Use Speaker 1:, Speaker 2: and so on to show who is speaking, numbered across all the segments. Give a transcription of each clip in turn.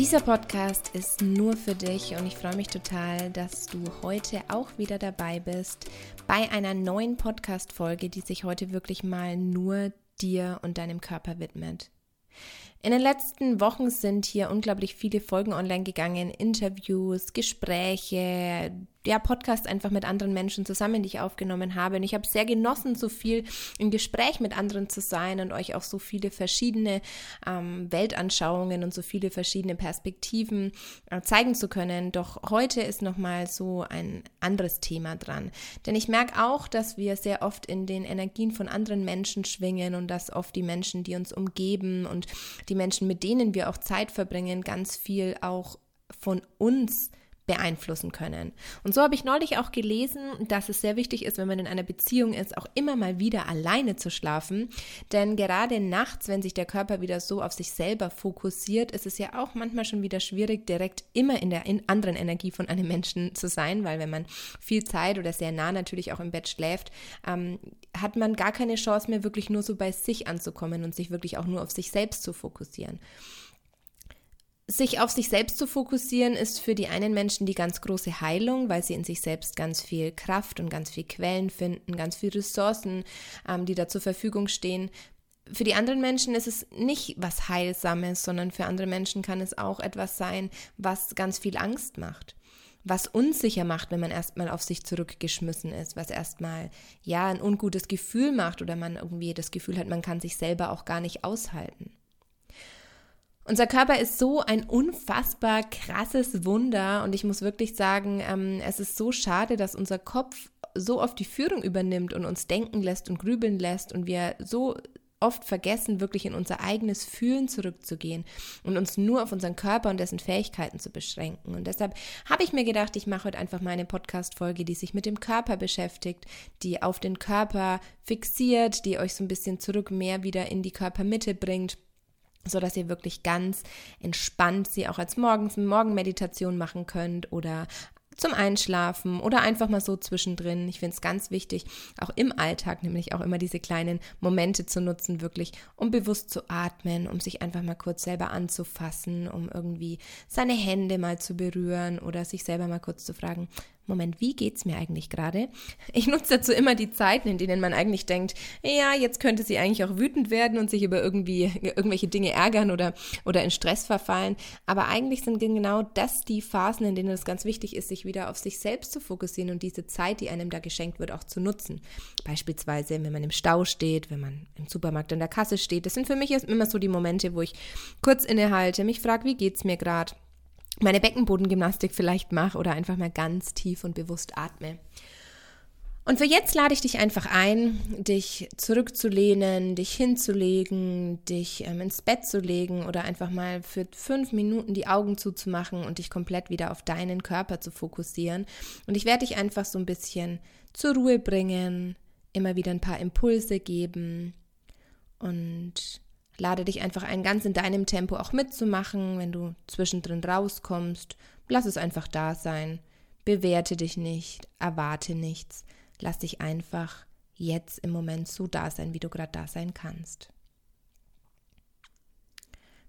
Speaker 1: Dieser Podcast ist nur für dich und ich freue mich total, dass du heute auch wieder dabei bist bei einer neuen Podcast-Folge, die sich heute wirklich mal nur dir und deinem Körper widmet. In den letzten Wochen sind hier unglaublich viele Folgen online gegangen, Interviews, Gespräche, ja, Podcast einfach mit anderen Menschen zusammen, die ich aufgenommen habe. Und ich habe sehr genossen, so viel im Gespräch mit anderen zu sein und euch auch so viele verschiedene ähm, Weltanschauungen und so viele verschiedene Perspektiven äh, zeigen zu können. Doch heute ist nochmal so ein anderes Thema dran. Denn ich merke auch, dass wir sehr oft in den Energien von anderen Menschen schwingen und dass oft die Menschen, die uns umgeben und die Menschen, mit denen wir auch Zeit verbringen, ganz viel auch von uns beeinflussen können. Und so habe ich neulich auch gelesen, dass es sehr wichtig ist, wenn man in einer Beziehung ist, auch immer mal wieder alleine zu schlafen. Denn gerade nachts, wenn sich der Körper wieder so auf sich selber fokussiert, ist es ja auch manchmal schon wieder schwierig, direkt immer in der anderen Energie von einem Menschen zu sein, weil wenn man viel Zeit oder sehr nah natürlich auch im Bett schläft, ähm, hat man gar keine Chance mehr, wirklich nur so bei sich anzukommen und sich wirklich auch nur auf sich selbst zu fokussieren. Sich auf sich selbst zu fokussieren ist für die einen Menschen die ganz große Heilung, weil sie in sich selbst ganz viel Kraft und ganz viel Quellen finden, ganz viele Ressourcen, ähm, die da zur Verfügung stehen. Für die anderen Menschen ist es nicht was Heilsames, sondern für andere Menschen kann es auch etwas sein, was ganz viel Angst macht was unsicher macht, wenn man erstmal auf sich zurückgeschmissen ist, was erstmal ja ein ungutes Gefühl macht oder man irgendwie das Gefühl hat, man kann sich selber auch gar nicht aushalten. Unser Körper ist so ein unfassbar krasses Wunder und ich muss wirklich sagen, ähm, es ist so schade, dass unser Kopf so oft die Führung übernimmt und uns denken lässt und grübeln lässt und wir so oft vergessen, wirklich in unser eigenes Fühlen zurückzugehen und uns nur auf unseren Körper und dessen Fähigkeiten zu beschränken. Und deshalb habe ich mir gedacht, ich mache heute einfach mal eine Podcast-Folge, die sich mit dem Körper beschäftigt, die auf den Körper fixiert, die euch so ein bisschen zurück mehr wieder in die Körpermitte bringt so dass ihr wirklich ganz entspannt sie auch als morgens Morgenmeditation machen könnt oder zum Einschlafen oder einfach mal so zwischendrin. Ich finde es ganz wichtig, auch im Alltag, nämlich auch immer diese kleinen Momente zu nutzen, wirklich, um bewusst zu atmen, um sich einfach mal kurz selber anzufassen, um irgendwie seine Hände mal zu berühren oder sich selber mal kurz zu fragen, Moment, wie geht's mir eigentlich gerade? Ich nutze dazu immer die Zeiten, in denen man eigentlich denkt, ja, jetzt könnte sie eigentlich auch wütend werden und sich über irgendwie irgendwelche Dinge ärgern oder, oder in Stress verfallen. Aber eigentlich sind genau das die Phasen, in denen es ganz wichtig ist, sich wieder auf sich selbst zu fokussieren und diese Zeit, die einem da geschenkt wird, auch zu nutzen. Beispielsweise, wenn man im Stau steht, wenn man im Supermarkt an der Kasse steht. Das sind für mich immer so die Momente, wo ich kurz innehalte, mich frage, wie geht's mir gerade? Meine Beckenbodengymnastik vielleicht mache oder einfach mal ganz tief und bewusst atme. Und für jetzt lade ich dich einfach ein, dich zurückzulehnen, dich hinzulegen, dich ähm, ins Bett zu legen oder einfach mal für fünf Minuten die Augen zuzumachen und dich komplett wieder auf deinen Körper zu fokussieren. Und ich werde dich einfach so ein bisschen zur Ruhe bringen, immer wieder ein paar Impulse geben und lade dich einfach ein, ganz in deinem Tempo auch mitzumachen. Wenn du zwischendrin rauskommst, lass es einfach da sein. Bewerte dich nicht, erwarte nichts. Lass dich einfach jetzt im Moment so da sein, wie du gerade da sein kannst.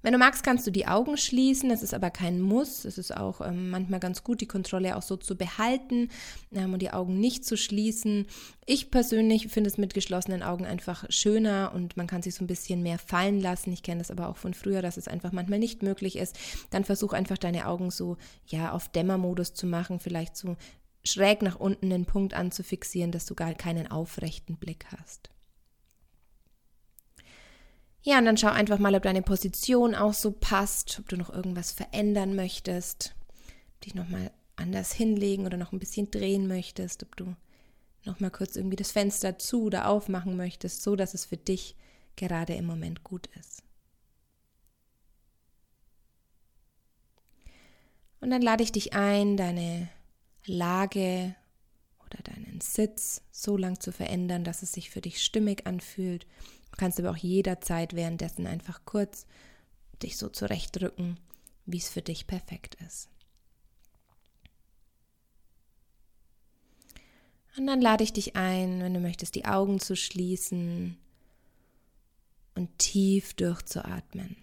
Speaker 1: Wenn du magst, kannst du die Augen schließen. Das ist aber kein Muss. Es ist auch ähm, manchmal ganz gut, die Kontrolle auch so zu behalten ähm, und die Augen nicht zu schließen. Ich persönlich finde es mit geschlossenen Augen einfach schöner und man kann sich so ein bisschen mehr fallen lassen. Ich kenne das aber auch von früher, dass es einfach manchmal nicht möglich ist. Dann versuch einfach deine Augen so ja auf Dämmermodus zu machen, vielleicht so schräg nach unten den Punkt anzufixieren, dass du gar keinen aufrechten Blick hast. Ja, und dann schau einfach mal, ob deine Position auch so passt, ob du noch irgendwas verändern möchtest, dich nochmal anders hinlegen oder noch ein bisschen drehen möchtest, ob du nochmal kurz irgendwie das Fenster zu oder aufmachen möchtest, so dass es für dich gerade im Moment gut ist. Und dann lade ich dich ein, deine Lage oder deinen Sitz so lang zu verändern, dass es sich für dich stimmig anfühlt Du kannst aber auch jederzeit währenddessen einfach kurz dich so zurechtdrücken, wie es für dich perfekt ist. Und dann lade ich dich ein, wenn du möchtest, die Augen zu schließen und tief durchzuatmen.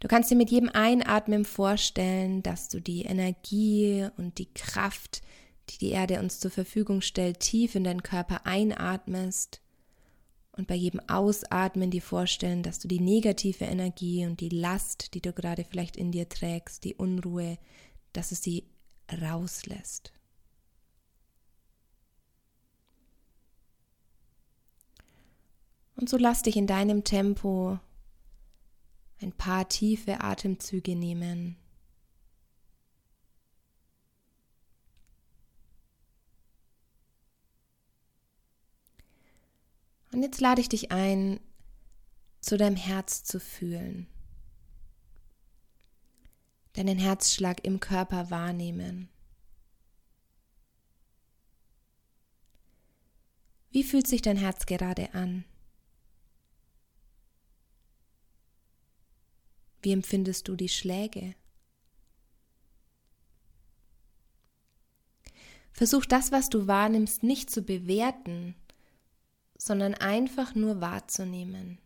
Speaker 1: Du kannst dir mit jedem Einatmen vorstellen, dass du die Energie und die Kraft, die die Erde uns zur Verfügung stellt, tief in deinen Körper einatmest und bei jedem Ausatmen dir vorstellen, dass du die negative Energie und die Last, die du gerade vielleicht in dir trägst, die Unruhe, dass du sie rauslässt. Und so lass dich in deinem Tempo ein paar tiefe Atemzüge nehmen. Und jetzt lade ich dich ein, zu deinem Herz zu fühlen. Deinen Herzschlag im Körper wahrnehmen. Wie fühlt sich dein Herz gerade an? Wie empfindest du die Schläge? Versuch das, was du wahrnimmst, nicht zu bewerten, sondern einfach nur wahrzunehmen.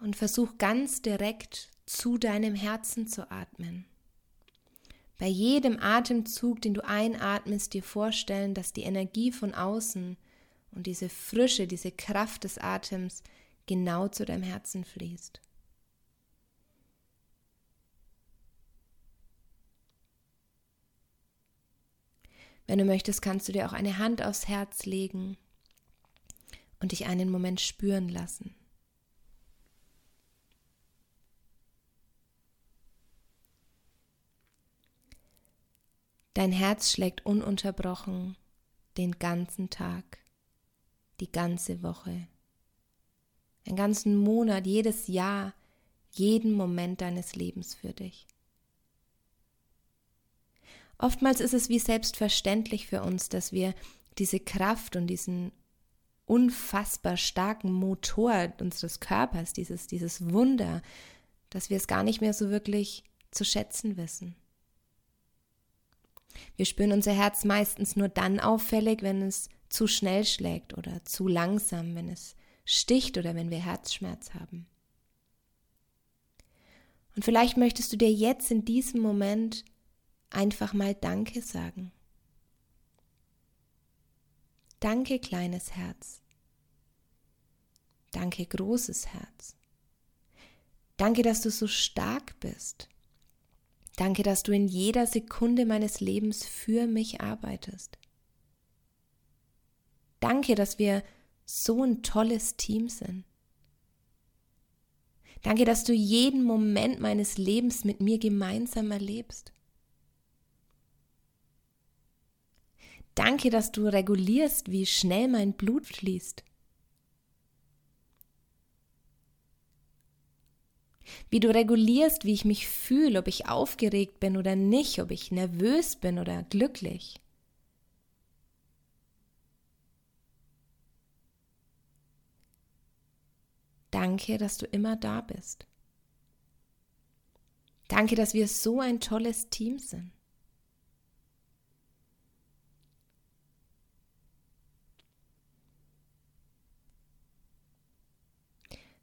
Speaker 1: Und versuch ganz direkt zu deinem Herzen zu atmen. Bei jedem Atemzug, den du einatmest, dir vorstellen, dass die Energie von außen und diese Frische, diese Kraft des Atems genau zu deinem Herzen fließt. Wenn du möchtest, kannst du dir auch eine Hand aufs Herz legen und dich einen Moment spüren lassen. Dein Herz schlägt ununterbrochen den ganzen Tag, die ganze Woche, einen ganzen Monat, jedes Jahr, jeden Moment deines Lebens für dich. Oftmals ist es wie selbstverständlich für uns, dass wir diese Kraft und diesen unfassbar starken Motor unseres Körpers, dieses, dieses Wunder, dass wir es gar nicht mehr so wirklich zu schätzen wissen. Wir spüren unser Herz meistens nur dann auffällig, wenn es zu schnell schlägt oder zu langsam, wenn es sticht oder wenn wir Herzschmerz haben. Und vielleicht möchtest du dir jetzt in diesem Moment einfach mal Danke sagen. Danke, kleines Herz. Danke, großes Herz. Danke, dass du so stark bist. Danke, dass du in jeder Sekunde meines Lebens für mich arbeitest. Danke, dass wir so ein tolles Team sind. Danke, dass du jeden Moment meines Lebens mit mir gemeinsam erlebst. Danke, dass du regulierst, wie schnell mein Blut fließt. wie du regulierst, wie ich mich fühle, ob ich aufgeregt bin oder nicht, ob ich nervös bin oder glücklich. Danke, dass du immer da bist. Danke, dass wir so ein tolles Team sind.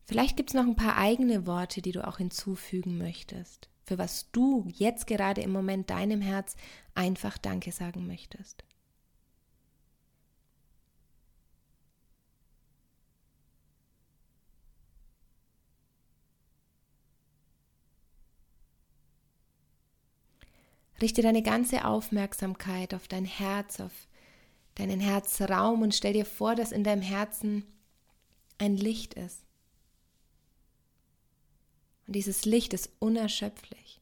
Speaker 1: Vielleicht gibt es noch ein paar eigene Worte, die du auch hinzufügen möchtest, für was du jetzt gerade im Moment deinem Herz einfach Danke sagen möchtest. Richte deine ganze Aufmerksamkeit auf dein Herz, auf deinen Herzraum und stell dir vor, dass in deinem Herzen ein Licht ist. Und dieses Licht ist unerschöpflich.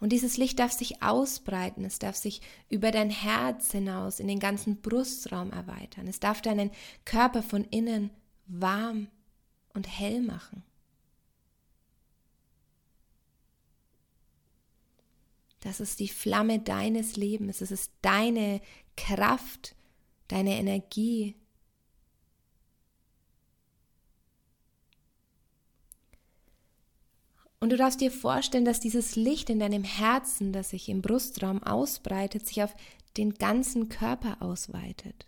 Speaker 1: Und dieses Licht darf sich ausbreiten, es darf sich über dein Herz hinaus in den ganzen Brustraum erweitern. Es darf deinen Körper von innen warm und hell machen. Das ist die Flamme deines Lebens, es ist deine Kraft, deine Energie, Und du darfst dir vorstellen, dass dieses Licht in deinem Herzen, das sich im Brustraum ausbreitet, sich auf den ganzen Körper ausweitet.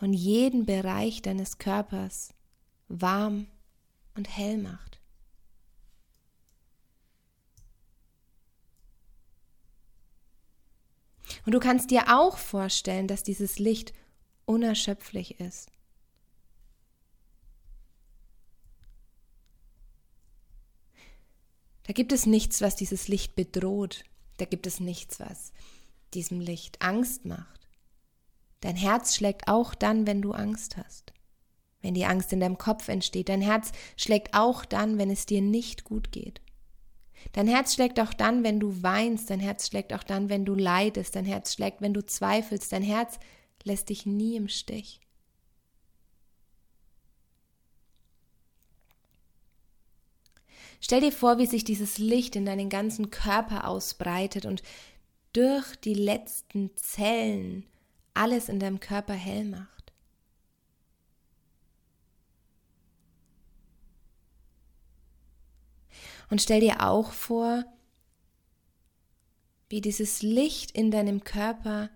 Speaker 1: Und jeden Bereich deines Körpers warm und hell macht. Und du kannst dir auch vorstellen, dass dieses Licht unerschöpflich ist. Da gibt es nichts, was dieses Licht bedroht. Da gibt es nichts, was diesem Licht Angst macht. Dein Herz schlägt auch dann, wenn du Angst hast. Wenn die Angst in deinem Kopf entsteht. Dein Herz schlägt auch dann, wenn es dir nicht gut geht. Dein Herz schlägt auch dann, wenn du weinst. Dein Herz schlägt auch dann, wenn du leidest. Dein Herz schlägt, wenn du zweifelst. Dein Herz lässt dich nie im Stich. Stell dir vor, wie sich dieses Licht in deinen ganzen Körper ausbreitet und durch die letzten Zellen alles in deinem Körper hell macht. Und stell dir auch vor, wie dieses Licht in deinem Körper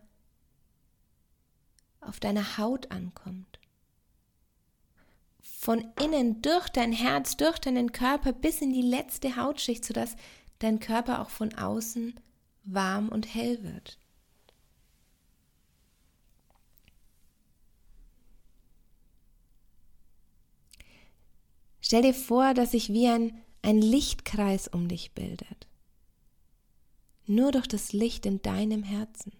Speaker 1: auf deiner Haut ankommt von innen durch dein Herz, durch deinen Körper bis in die letzte Hautschicht, sodass dein Körper auch von außen warm und hell wird. Stell dir vor, dass sich wie ein, ein Lichtkreis um dich bildet. Nur durch das Licht in deinem Herzen.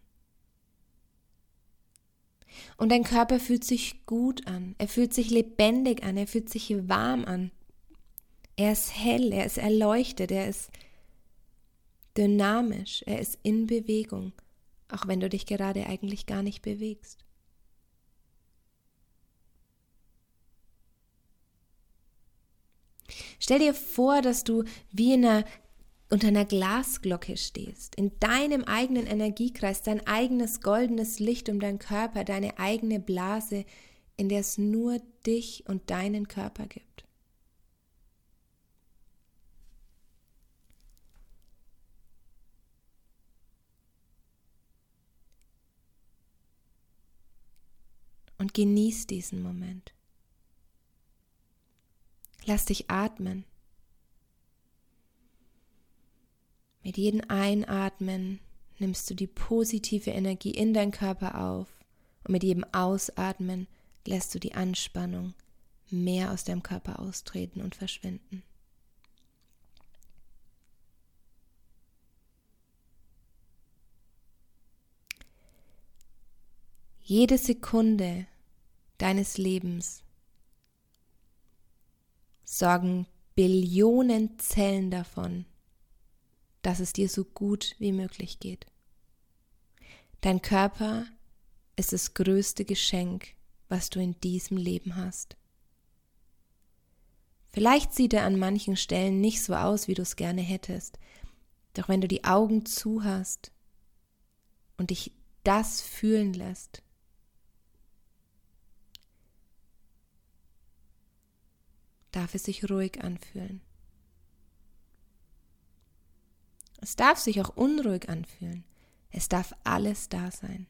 Speaker 1: Und dein Körper fühlt sich gut an, er fühlt sich lebendig an, er fühlt sich warm an. Er ist hell, er ist erleuchtet, er ist dynamisch, er ist in Bewegung, auch wenn du dich gerade eigentlich gar nicht bewegst. Stell dir vor, dass du wie in einer unter einer Glasglocke stehst, in deinem eigenen Energiekreis, dein eigenes goldenes Licht um deinen Körper, deine eigene Blase, in der es nur dich und deinen Körper gibt. Und genieß diesen Moment. Lass dich atmen. Mit jedem Einatmen nimmst du die positive Energie in deinen Körper auf und mit jedem Ausatmen lässt du die Anspannung mehr aus deinem Körper austreten und verschwinden. Jede Sekunde deines Lebens sorgen Billionen Zellen davon, dass es dir so gut wie möglich geht. Dein Körper ist das größte Geschenk, was du in diesem Leben hast. Vielleicht sieht er an manchen Stellen nicht so aus, wie du es gerne hättest, doch wenn du die Augen zu hast und dich das fühlen lässt, darf es sich ruhig anfühlen. Es darf sich auch unruhig anfühlen. Es darf alles da sein.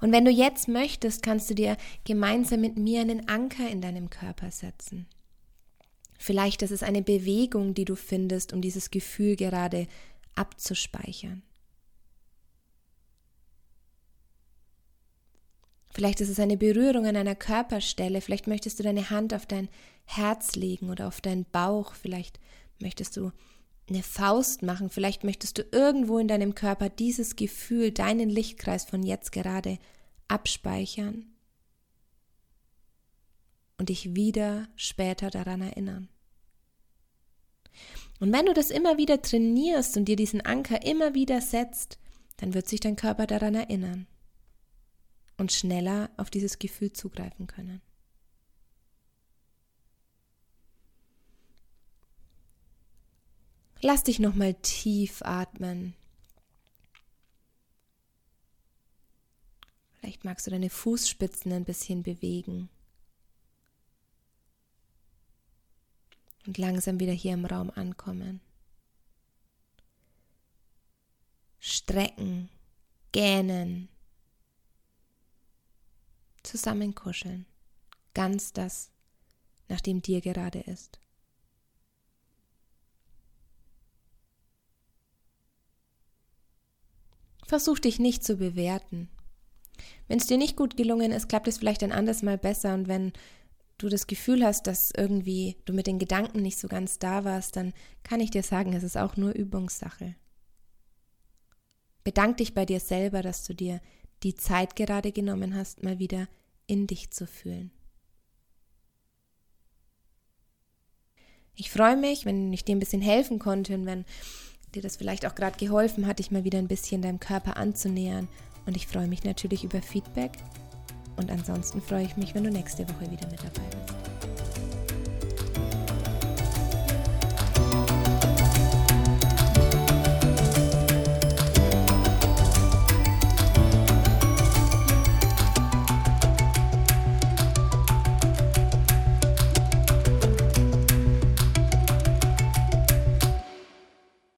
Speaker 1: Und wenn du jetzt möchtest, kannst du dir gemeinsam mit mir einen Anker in deinem Körper setzen. Vielleicht ist es eine Bewegung, die du findest, um dieses Gefühl gerade abzuspeichern. Vielleicht ist es eine Berührung an einer Körperstelle, vielleicht möchtest du deine Hand auf dein Herz legen oder auf deinen Bauch, vielleicht möchtest du eine Faust machen, vielleicht möchtest du irgendwo in deinem Körper dieses Gefühl, deinen Lichtkreis von jetzt gerade abspeichern und dich wieder später daran erinnern. Und wenn du das immer wieder trainierst und dir diesen Anker immer wieder setzt, dann wird sich dein Körper daran erinnern und schneller auf dieses Gefühl zugreifen können. Lass dich nochmal tief atmen. Vielleicht magst du deine Fußspitzen ein bisschen bewegen. Und langsam wieder hier im Raum ankommen. Strecken, gähnen, zusammenkuscheln. Ganz das, nach dem dir gerade ist. Versuch dich nicht zu bewerten. Wenn es dir nicht gut gelungen ist, klappt es vielleicht ein anderes Mal besser und wenn du das Gefühl hast, dass irgendwie du mit den Gedanken nicht so ganz da warst, dann kann ich dir sagen, es ist auch nur Übungssache. Bedank dich bei dir selber, dass du dir die Zeit gerade genommen hast, mal wieder in dich zu fühlen. Ich freue mich, wenn ich dir ein bisschen helfen konnte und wenn dir das vielleicht auch gerade geholfen hat, dich mal wieder ein bisschen deinem Körper anzunähern. Und ich freue mich natürlich über Feedback. Und ansonsten freue ich mich, wenn du nächste Woche wieder mit dabei bist.